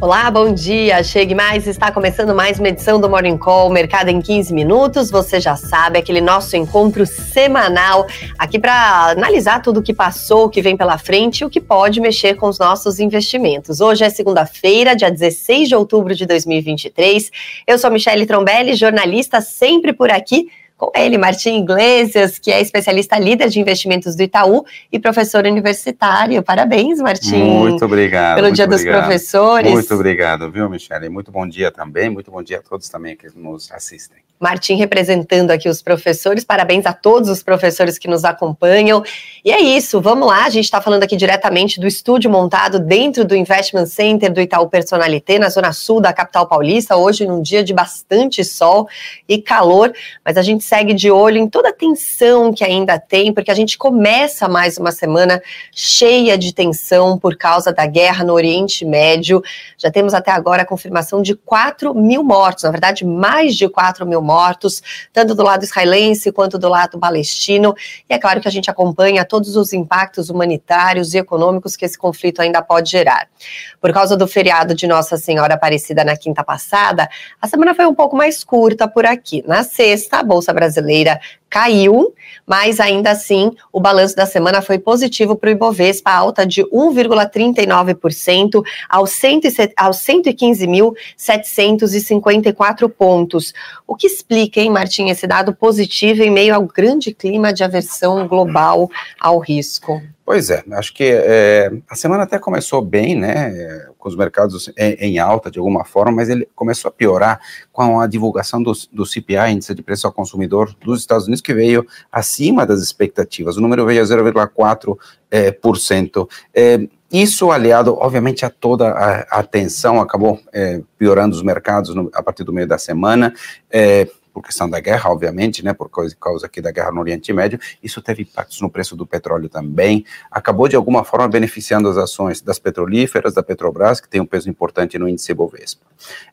Olá, bom dia. Chegue mais. Está começando mais uma edição do Morning Call Mercado em 15 minutos. Você já sabe, aquele nosso encontro semanal aqui para analisar tudo o que passou, o que vem pela frente e o que pode mexer com os nossos investimentos. Hoje é segunda-feira, dia 16 de outubro de 2023. Eu sou Michele Trombelli, jornalista sempre por aqui com ele, Martim Iglesias, que é especialista líder de investimentos do Itaú e professor universitário. Parabéns, Martim. Muito obrigado. Pelo muito Dia obrigado. dos Professores. Muito obrigado, viu, Michele? Muito bom dia também. Muito bom dia a todos também que nos assistem. Martim representando aqui os professores. Parabéns a todos os professores que nos acompanham. E é isso, vamos lá. A gente está falando aqui diretamente do estúdio montado dentro do Investment Center do Itaú Personalité, na zona sul da capital paulista. Hoje, num dia de bastante sol e calor, mas a gente segue de olho em toda a tensão que ainda tem, porque a gente começa mais uma semana cheia de tensão por causa da guerra no Oriente Médio. Já temos até agora a confirmação de 4 mil mortos, na verdade, mais de 4 mil mortos, tanto do lado israelense quanto do lado palestino. E é claro que a gente acompanha todos os impactos humanitários e econômicos que esse conflito ainda pode gerar. Por causa do feriado de Nossa Senhora Aparecida na quinta passada, a semana foi um pouco mais curta por aqui. Na sexta, a Bolsa Brasileira caiu, mas ainda assim o balanço da semana foi positivo para o Ibovespa, alta de 1,39% aos 115.754 pontos. O que explica, hein, Martim, esse dado positivo em meio ao grande clima de aversão global ao risco? Pois é, acho que é, a semana até começou bem, né, com os mercados em, em, alta de alguma forma, mas ele começou a piorar com a divulgação do, do CPI, Índice de Preço ao Consumidor dos Estados Unidos, que veio acima das expectativas. O número veio a 0,4%. É, por cento. É, isso, aliado, obviamente, a toda a, a tensão, acabou piorando os mercados no, a partir do meio da semana. Por questão da guerra, obviamente, né, por causa, causa aqui da guerra no Oriente Médio, isso teve impactos no preço do petróleo também, acabou de alguma forma beneficiando as ações das petrolíferas, da Petrobras, que tem um peso importante no índice Bovespa.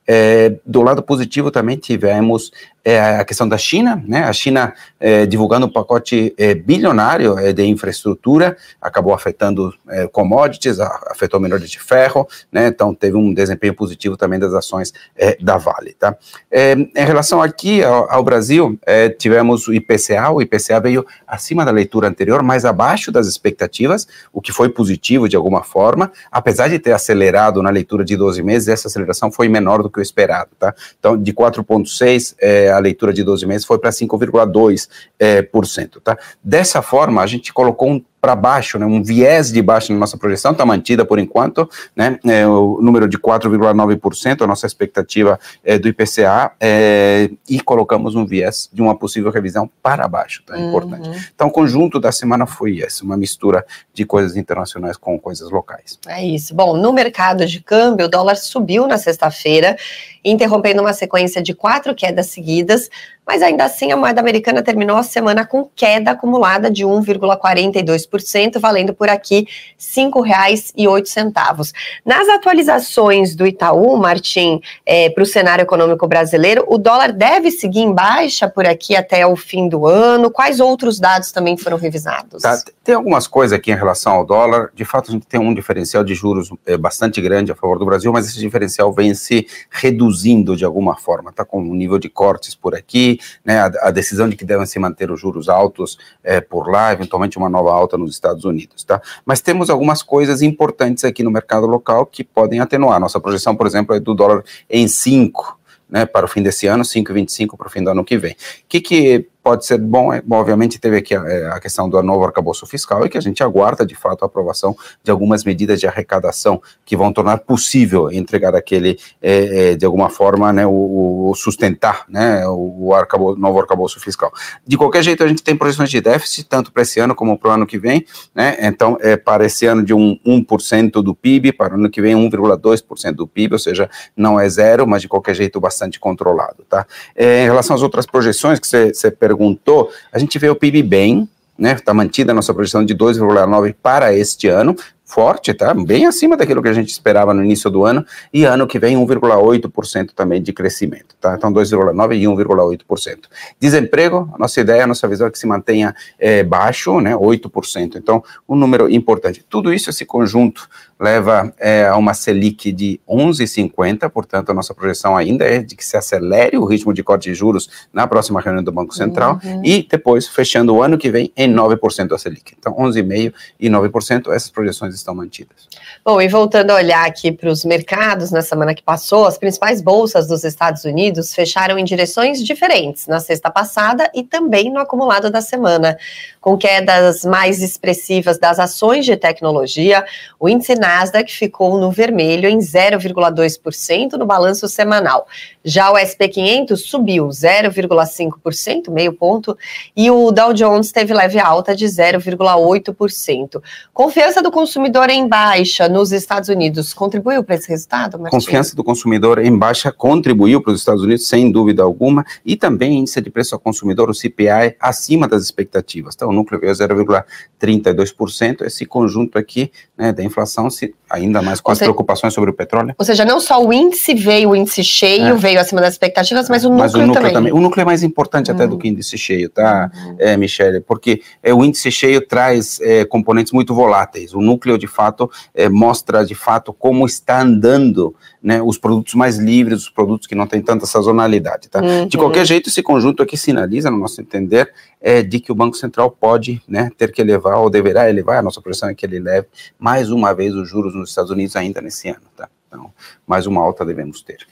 É, do lado positivo também tivemos é, a questão da China, né, a China é, divulgando um pacote é, bilionário é, de infraestrutura, acabou afetando é, commodities, afetou o minério de ferro, né, então teve um desempenho positivo também das ações da Vale, tá? em relação aqui ao, Brasil, é, tivemos o IPCA, o IPCA veio acima da leitura anterior, mais abaixo das expectativas, o que foi positivo de alguma forma, apesar de ter acelerado na leitura de 12 meses, essa aceleração foi menor do que o esperado, tá? Então, de 4,6%, é, a leitura de 12 meses foi para 5,2%, é, por cento, tá? Dessa forma, a gente colocou um para baixo, né, um viés de baixo na nossa projeção, está mantida por enquanto, né, é, o número de 4,9%, a nossa expectativa é, do IPCA, é, e colocamos um viés de uma possível revisão para baixo, tá, uhum. importante. Então, o conjunto da semana foi esse, uma mistura de coisas internacionais com coisas locais. É isso. Bom, no mercado de câmbio, o dólar subiu na sexta-feira, interrompendo uma sequência de quatro quedas seguidas, mas ainda assim a moeda americana terminou a semana com queda acumulada de 1,42%, valendo por aqui R$ 5,08. Nas atualizações do Itaú, Martim, é, para o cenário econômico brasileiro, o dólar deve seguir em baixa por aqui até o fim do ano. Quais outros dados também foram revisados? Tá, tem algumas coisas aqui em relação ao dólar. De fato, a gente tem um diferencial de juros é, bastante grande a favor do Brasil, mas esse diferencial vem se reduzindo de alguma forma. Está com um nível de cortes por aqui né, a, a, decisão de que devem se manter os juros altos é, por lá, eventualmente uma nova alta nos Estados Unidos, tá? Mas temos algumas coisas importantes aqui no mercado local que podem atenuar. Nossa projeção, por exemplo, é do dólar em 5, né, para o fim desse ano, 5,25 para o fim do ano que vem. O que, que pode ser bom, é, obviamente teve aqui a, é, a, questão do novo arcabouço fiscal e que a gente aguarda de fato a aprovação de algumas medidas de arrecadação que vão tornar possível entregar aquele, é, é, de alguma forma, né, o, o sustentar né, o, o arcabouço, novo arcabouço fiscal. De qualquer jeito, a gente tem projeções de déficit, tanto para esse ano como para o ano que vem, né, então é para esse ano de um 1% do PIB, para o ano que vem 1,2% do PIB, ou seja, não é zero, mas de qualquer jeito bastante controlado, tá? É, em relação às outras projeções que você perguntou, perguntou, a gente vê o PIB bem, né? Está mantida a nossa projeção de 2,9 para este ano, forte, tá? Bem acima daquilo que a gente esperava no início do ano, e ano que vem 1,8% também de crescimento, tá? Então 2,9% e 1,8%. Desemprego, a nossa ideia, a nossa visão é que se mantenha é, baixo, né? 8%. Então, um número importante. Tudo isso, esse conjunto, leva é, a uma Selic de 11,50, portanto, a nossa projeção ainda é de que se acelere o ritmo de corte de juros na próxima reunião do Banco Central uhum. e depois, fechando o ano que vem, em 9% a Selic. Então, 11,5% e 9%, essas projeções estão mantidas. Bom, e voltando a olhar aqui para os mercados na semana que passou, as principais bolsas dos Estados Unidos fecharam em direções diferentes na sexta passada e também no acumulado da semana, com quedas mais expressivas das ações de tecnologia, o índice Nasdaq ficou no vermelho em 0,2% no balanço semanal. Já o SP 500 subiu 0,5%, meio ponto, e o Dow Jones teve leve alta de 0,8%. Confiança do consumidor em baixa nos Estados Unidos contribuiu para esse resultado? Confiança do consumidor em baixa contribuiu para os Estados Unidos, sem dúvida alguma, e também índice de preço ao consumidor, o CPI, acima das expectativas. Então, o núcleo veio 0,32%. Esse conjunto aqui né, da inflação, ainda mais com Ou as seja, preocupações sobre o petróleo. Ou seja, não só o índice veio, o índice cheio é. veio acima das expectativas, mas o núcleo, mas o núcleo também. também. O núcleo é mais importante até do hum. que o índice cheio, tá, uhum. é, Michele? Porque é, o índice cheio traz é, componentes muito voláteis. O núcleo, de fato, é, mostra, de fato, como está andando né, os produtos mais livres, os produtos que não têm tanta sazonalidade, tá? Uhum. De qualquer jeito, esse conjunto aqui sinaliza, no nosso entender, é, de que o Banco Central pode né, ter que elevar, ou deverá elevar, a nossa projeção é que ele eleve mais uma vez os juros nos Estados Unidos ainda nesse ano, tá? Então, mais uma alta devemos ter.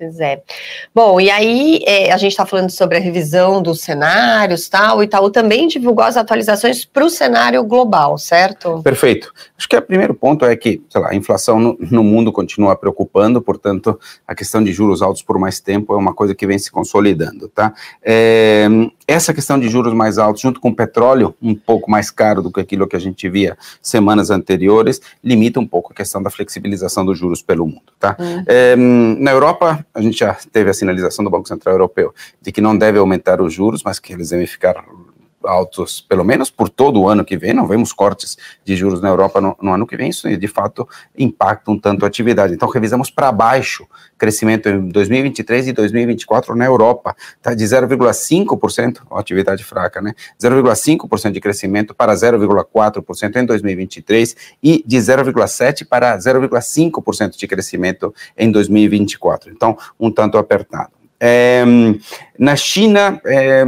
Pois é. Bom, e aí é, a gente está falando sobre a revisão dos cenários tal, o Itaú também divulgou as atualizações para o cenário global, certo? Perfeito. Acho que o primeiro ponto é que, sei lá, a inflação no, no, mundo continua preocupando, portanto, a questão de juros altos por mais tempo é uma coisa que vem se consolidando, tá? É, essa questão de juros mais altos, junto com o petróleo um pouco mais caro do que aquilo que a gente via semanas anteriores, limita um pouco a questão da flexibilização dos juros pelo mundo, tá? Uhum. É, na Europa, a gente já teve a sinalização do Banco Central Europeu de que não deve aumentar os juros, mas que eles devem ficar altos, pelo menos por todo o ano que vem, não vemos cortes de juros na Europa no, no ano que vem, isso de fato impacta um tanto a atividade. Então, revisamos para baixo crescimento em 2023 e 2024 na Europa, tá de 0,5%, atividade fraca, né? 0,5% de crescimento para 0,4% em 2023 e de 0,7% para 0,5% de crescimento em 2024. Então, um tanto apertado. É, na China, é,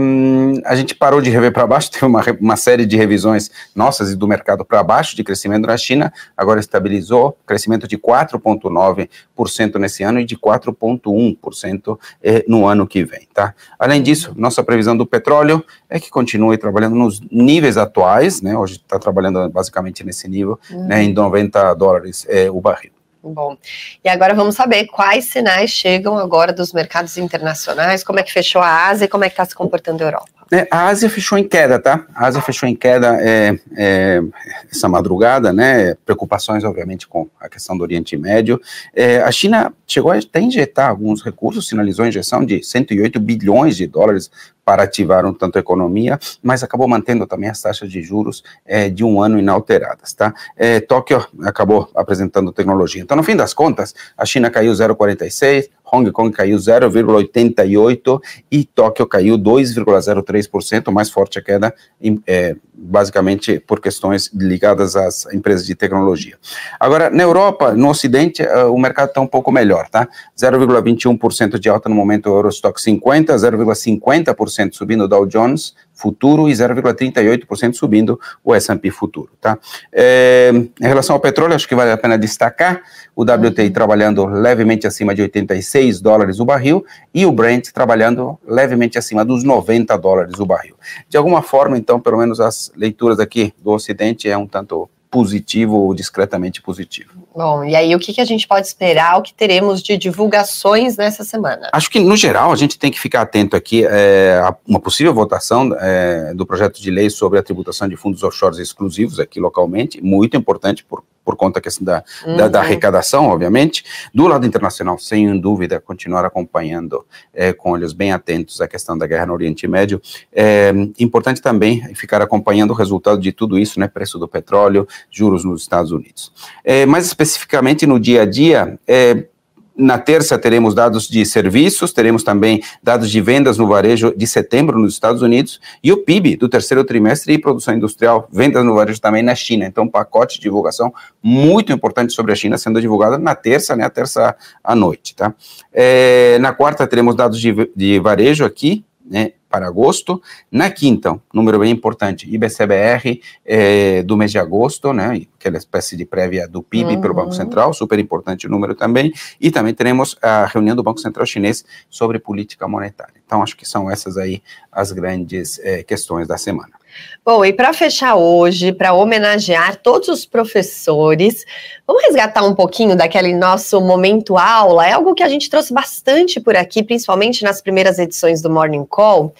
a gente parou de rever para baixo, teve uma, uma, série de revisões nossas e do mercado para baixo de crescimento na China, agora estabilizou, crescimento de 4,9% nesse ano e de 4,1% é, no ano que vem. Tá? Além disso, nossa previsão do petróleo é que continue trabalhando nos níveis atuais, né, hoje está trabalhando basicamente nesse nível, uhum. né, em 90 dólares é, o barril. Bom, e agora vamos saber quais sinais chegam agora dos mercados internacionais, como é que fechou a Ásia e como é que está se comportando a Europa. É, a Ásia fechou em queda, tá? A Ásia fechou em queda é, é, essa madrugada, né? Preocupações, obviamente, com a questão do Oriente Médio. É, a China chegou a até injetar alguns recursos, sinalizou a injeção de 108 bilhões de dólares para ativar um tanto a economia, mas acabou mantendo também as taxas de juros é, de um ano inalteradas, tá? É, Tóquio acabou apresentando tecnologia. Então, no fim das contas, a China caiu 0,46, Hong Kong caiu 0,88% e Tóquio caiu 2,03%, mais forte a queda, é, basicamente por questões ligadas às empresas de tecnologia. Agora, na Europa, no Ocidente, uh, o mercado está um pouco melhor, tá? 0,21% de alta no momento Eurostock 50, 0,50% subindo o Dow Jones, futuro e 0,38% subindo o S&P futuro, tá? É, em relação ao petróleo, acho que vale a pena destacar o WTI trabalhando levemente acima de 86 dólares o barril e o Brent trabalhando levemente acima dos 90 dólares o barril. De alguma forma, então, pelo menos as leituras aqui do Ocidente é um tanto positivo ou discretamente positivo. Bom, e aí o que, que a gente pode esperar, o que teremos de divulgações nessa semana? Acho que, no geral, a gente tem que ficar atento aqui é, a uma possível votação é, do projeto de lei sobre a tributação de fundos offshores exclusivos aqui localmente, muito importante por por conta da, uhum. da, da, arrecadação, obviamente. Do lado internacional, sem dúvida, continuar acompanhando é, com olhos bem atentos a questão da guerra no Oriente Médio. É importante também ficar acompanhando o resultado de tudo isso, né? Preço do petróleo, juros nos Estados Unidos. É, mais especificamente no dia a dia, é, na terça teremos dados de serviços, teremos também dados de vendas no varejo de setembro nos Estados Unidos e o PIB do terceiro trimestre e produção industrial, vendas no varejo também na China. Então, um pacote de divulgação muito importante sobre a China sendo divulgado na terça, né, a terça à noite, tá? É, na quarta teremos dados de, de varejo aqui, né, para agosto. Na quinta, número bem importante, IBCBR é, do mês de agosto, né, aquela espécie de prévia do PIB uhum. pelo Banco Central, super importante o número também. E também teremos a reunião do Banco Central chinês sobre política monetária. Então, acho que são essas aí as grandes é, questões da semana. Bom, e para fechar hoje, para homenagear todos os professores, vamos resgatar um pouquinho daquele nosso momento aula. É algo que a gente trouxe bastante por aqui, principalmente nas primeiras edições do Morning Call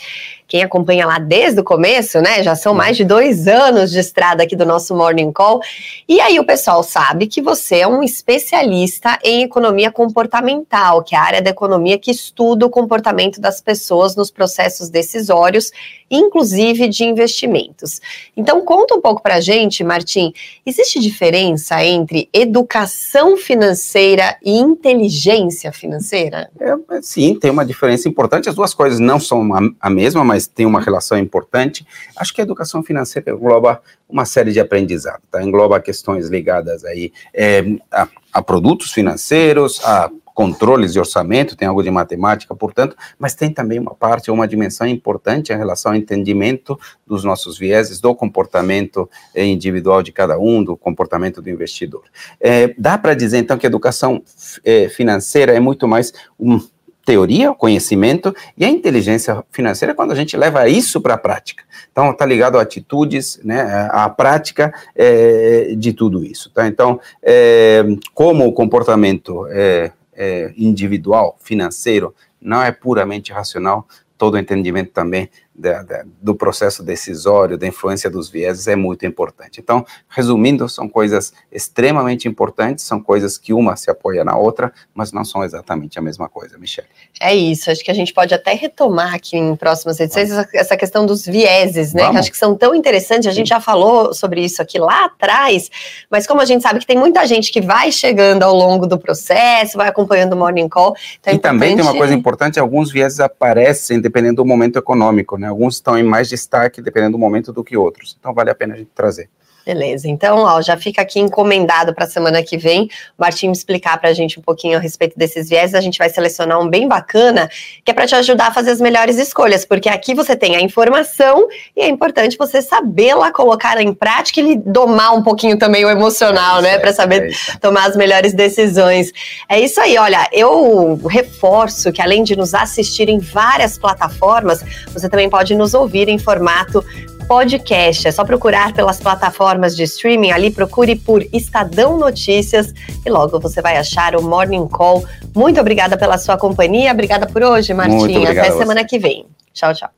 quem acompanha lá desde o começo, né? Já são mais de dois anos de estrada aqui do nosso Morning Call. E aí o pessoal sabe que você é um especialista em economia comportamental, que é a área da economia que estuda o comportamento das pessoas nos processos decisórios, inclusive de investimentos. Então conta um pouco pra gente, Martim, existe diferença entre educação financeira e inteligência financeira? É, sim, tem uma diferença importante. As duas coisas não são a mesma, mas mas tem uma relação importante. Acho que a educação financeira engloba uma série de aprendizado, tá? Engloba questões ligadas aí é, a, a produtos financeiros, a controles de orçamento, tem algo de matemática, portanto, mas tem também uma parte, uma dimensão importante em relação ao entendimento dos nossos vieses, do comportamento individual de cada um, do comportamento do investidor. É, dá para dizer, então, que a educação é, financeira é muito mais um teoria, conhecimento, e a inteligência financeira quando a gente leva isso para a prática. Então, está ligado a atitudes, né, a prática é, de tudo isso. Tá? Então, é, como o comportamento é, é individual, financeiro, não é puramente racional, todo o entendimento também da, da, do processo decisório, da influência dos vieses é muito importante. Então, resumindo, são coisas extremamente importantes, são coisas que uma se apoia na outra, mas não são exatamente a mesma coisa, Michelle. É isso, acho que a gente pode até retomar aqui em próximas edições essa, essa, questão dos vieses, né? Que acho que são tão interessantes, a gente já falou sobre isso aqui lá atrás, mas como a gente sabe que tem muita gente que vai chegando ao longo do processo, vai acompanhando o Morning Call. Então é e também tem uma coisa importante, alguns vieses aparecem dependendo do momento econômico, né? Alguns estão em mais destaque, dependendo do momento, do que outros. Então, vale a pena a gente trazer. Beleza, então ó, já fica aqui encomendado para a semana que vem. O Martinho explicar para a gente um pouquinho a respeito desses viés. A gente vai selecionar um bem bacana que é para te ajudar a fazer as melhores escolhas, porque aqui você tem a informação e é importante você saber lá colocar em prática e domar um pouquinho também o emocional, é né, para saber é tomar as melhores decisões. É isso aí, olha, eu reforço que além de nos assistir em várias plataformas, você também pode nos ouvir em formato podcast. É só procurar pelas plataformas de streaming ali, procure por Estadão Notícias e logo você vai achar o Morning Call. Muito obrigada pela sua companhia, obrigada por hoje, Martinha. Até semana que vem. Tchau, tchau.